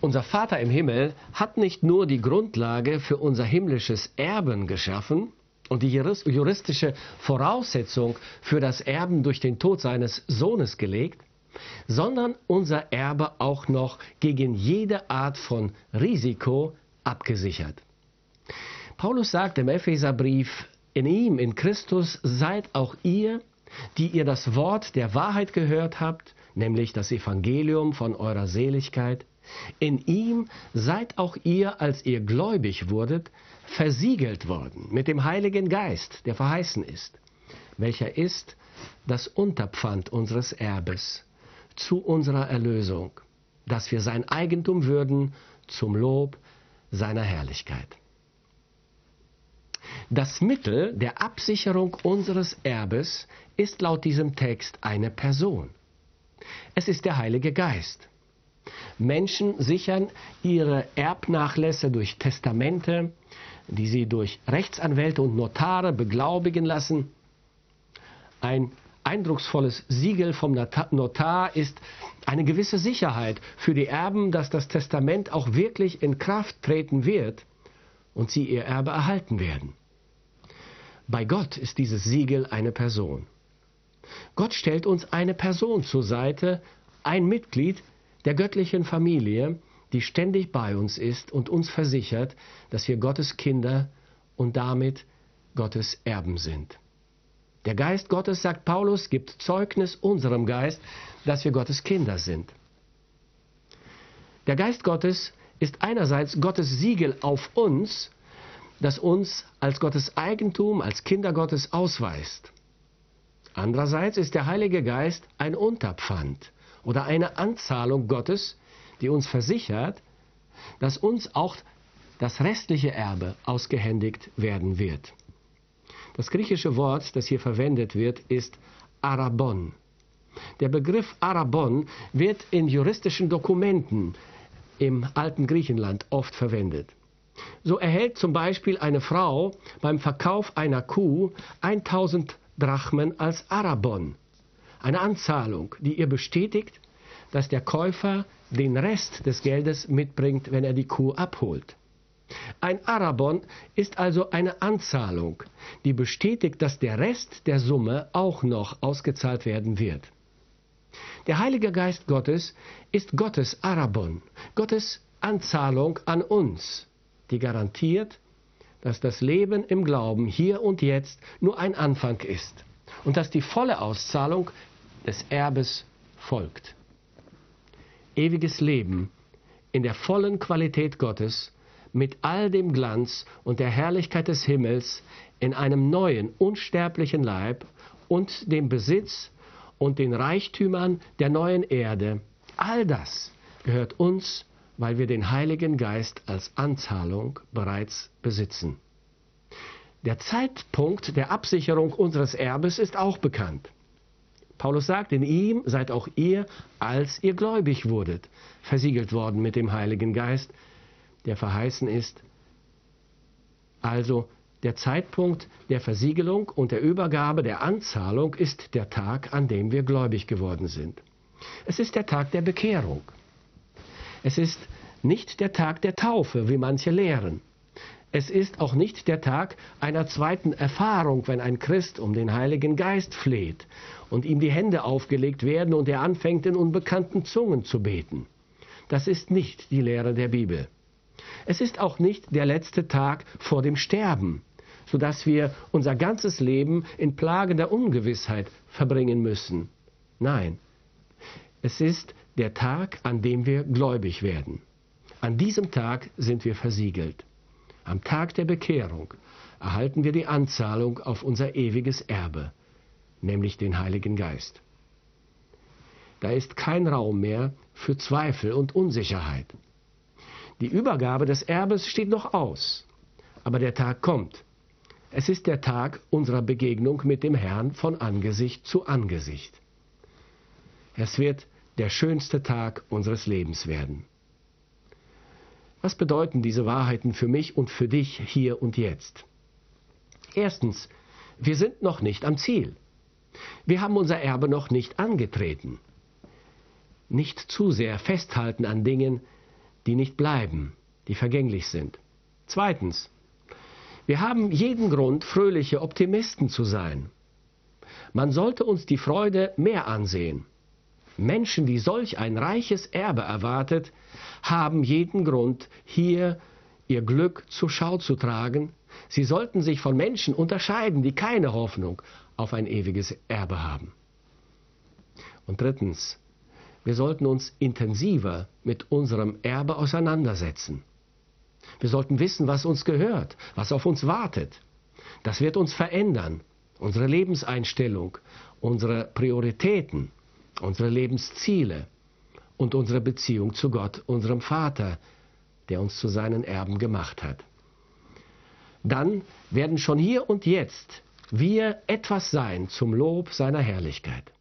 Unser Vater im Himmel hat nicht nur die Grundlage für unser himmlisches Erben geschaffen und die juristische Voraussetzung für das Erben durch den Tod seines Sohnes gelegt, sondern unser Erbe auch noch gegen jede Art von Risiko abgesichert. Paulus sagt im Epheserbrief, in ihm, in Christus, seid auch ihr, die ihr das Wort der Wahrheit gehört habt, nämlich das Evangelium von eurer Seligkeit, in ihm seid auch ihr, als ihr gläubig wurdet, versiegelt worden mit dem Heiligen Geist, der verheißen ist, welcher ist das Unterpfand unseres Erbes zu unserer Erlösung, dass wir sein Eigentum würden zum Lob seiner Herrlichkeit. Das Mittel der Absicherung unseres Erbes ist laut diesem Text eine Person. Es ist der Heilige Geist. Menschen sichern ihre Erbnachlässe durch Testamente, die sie durch Rechtsanwälte und Notare beglaubigen lassen. Ein eindrucksvolles Siegel vom Notar ist eine gewisse Sicherheit für die Erben, dass das Testament auch wirklich in Kraft treten wird und sie ihr Erbe erhalten werden. Bei Gott ist dieses Siegel eine Person. Gott stellt uns eine Person zur Seite, ein Mitglied der göttlichen Familie, die ständig bei uns ist und uns versichert, dass wir Gottes Kinder und damit Gottes Erben sind. Der Geist Gottes, sagt Paulus, gibt Zeugnis unserem Geist, dass wir Gottes Kinder sind. Der Geist Gottes ist einerseits Gottes Siegel auf uns, das uns als Gottes Eigentum, als Kinder Gottes ausweist. Andererseits ist der Heilige Geist ein Unterpfand oder eine Anzahlung Gottes, die uns versichert, dass uns auch das restliche Erbe ausgehändigt werden wird. Das griechische Wort, das hier verwendet wird, ist Arabon. Der Begriff Arabon wird in juristischen Dokumenten im alten Griechenland oft verwendet. So erhält zum Beispiel eine Frau beim Verkauf einer Kuh 1000 Drachmen als Arabon, eine Anzahlung, die ihr bestätigt, dass der Käufer den Rest des Geldes mitbringt, wenn er die Kuh abholt. Ein Arabon ist also eine Anzahlung, die bestätigt, dass der Rest der Summe auch noch ausgezahlt werden wird. Der Heilige Geist Gottes ist Gottes Arabon, Gottes Anzahlung an uns, die garantiert, dass das Leben im Glauben hier und jetzt nur ein Anfang ist und dass die volle Auszahlung des Erbes folgt. Ewiges Leben in der vollen Qualität Gottes mit all dem Glanz und der Herrlichkeit des Himmels in einem neuen, unsterblichen Leib und dem Besitz und den Reichtümern der neuen Erde, all das gehört uns weil wir den Heiligen Geist als Anzahlung bereits besitzen. Der Zeitpunkt der Absicherung unseres Erbes ist auch bekannt. Paulus sagt, in ihm seid auch ihr, als ihr gläubig wurdet, versiegelt worden mit dem Heiligen Geist, der verheißen ist. Also der Zeitpunkt der Versiegelung und der Übergabe der Anzahlung ist der Tag, an dem wir gläubig geworden sind. Es ist der Tag der Bekehrung. Es ist nicht der Tag der Taufe, wie manche lehren. Es ist auch nicht der Tag einer zweiten Erfahrung, wenn ein Christ um den Heiligen Geist fleht und ihm die Hände aufgelegt werden und er anfängt in unbekannten Zungen zu beten. Das ist nicht die Lehre der Bibel. Es ist auch nicht der letzte Tag vor dem Sterben, sodass wir unser ganzes Leben in plagender Ungewissheit verbringen müssen. Nein, es ist der Tag, an dem wir gläubig werden. An diesem Tag sind wir versiegelt. Am Tag der Bekehrung erhalten wir die Anzahlung auf unser ewiges Erbe, nämlich den Heiligen Geist. Da ist kein Raum mehr für Zweifel und Unsicherheit. Die Übergabe des Erbes steht noch aus, aber der Tag kommt. Es ist der Tag unserer Begegnung mit dem Herrn von Angesicht zu Angesicht. Es wird der schönste Tag unseres Lebens werden. Was bedeuten diese Wahrheiten für mich und für dich hier und jetzt? Erstens, wir sind noch nicht am Ziel. Wir haben unser Erbe noch nicht angetreten. Nicht zu sehr festhalten an Dingen, die nicht bleiben, die vergänglich sind. Zweitens, wir haben jeden Grund, fröhliche Optimisten zu sein. Man sollte uns die Freude mehr ansehen. Menschen, die solch ein reiches Erbe erwartet, haben jeden Grund, hier ihr Glück zur Schau zu tragen. Sie sollten sich von Menschen unterscheiden, die keine Hoffnung auf ein ewiges Erbe haben. Und drittens, wir sollten uns intensiver mit unserem Erbe auseinandersetzen. Wir sollten wissen, was uns gehört, was auf uns wartet. Das wird uns verändern, unsere Lebenseinstellung, unsere Prioritäten, unsere Lebensziele und unsere Beziehung zu Gott, unserem Vater, der uns zu seinen Erben gemacht hat. Dann werden schon hier und jetzt wir etwas sein zum Lob seiner Herrlichkeit.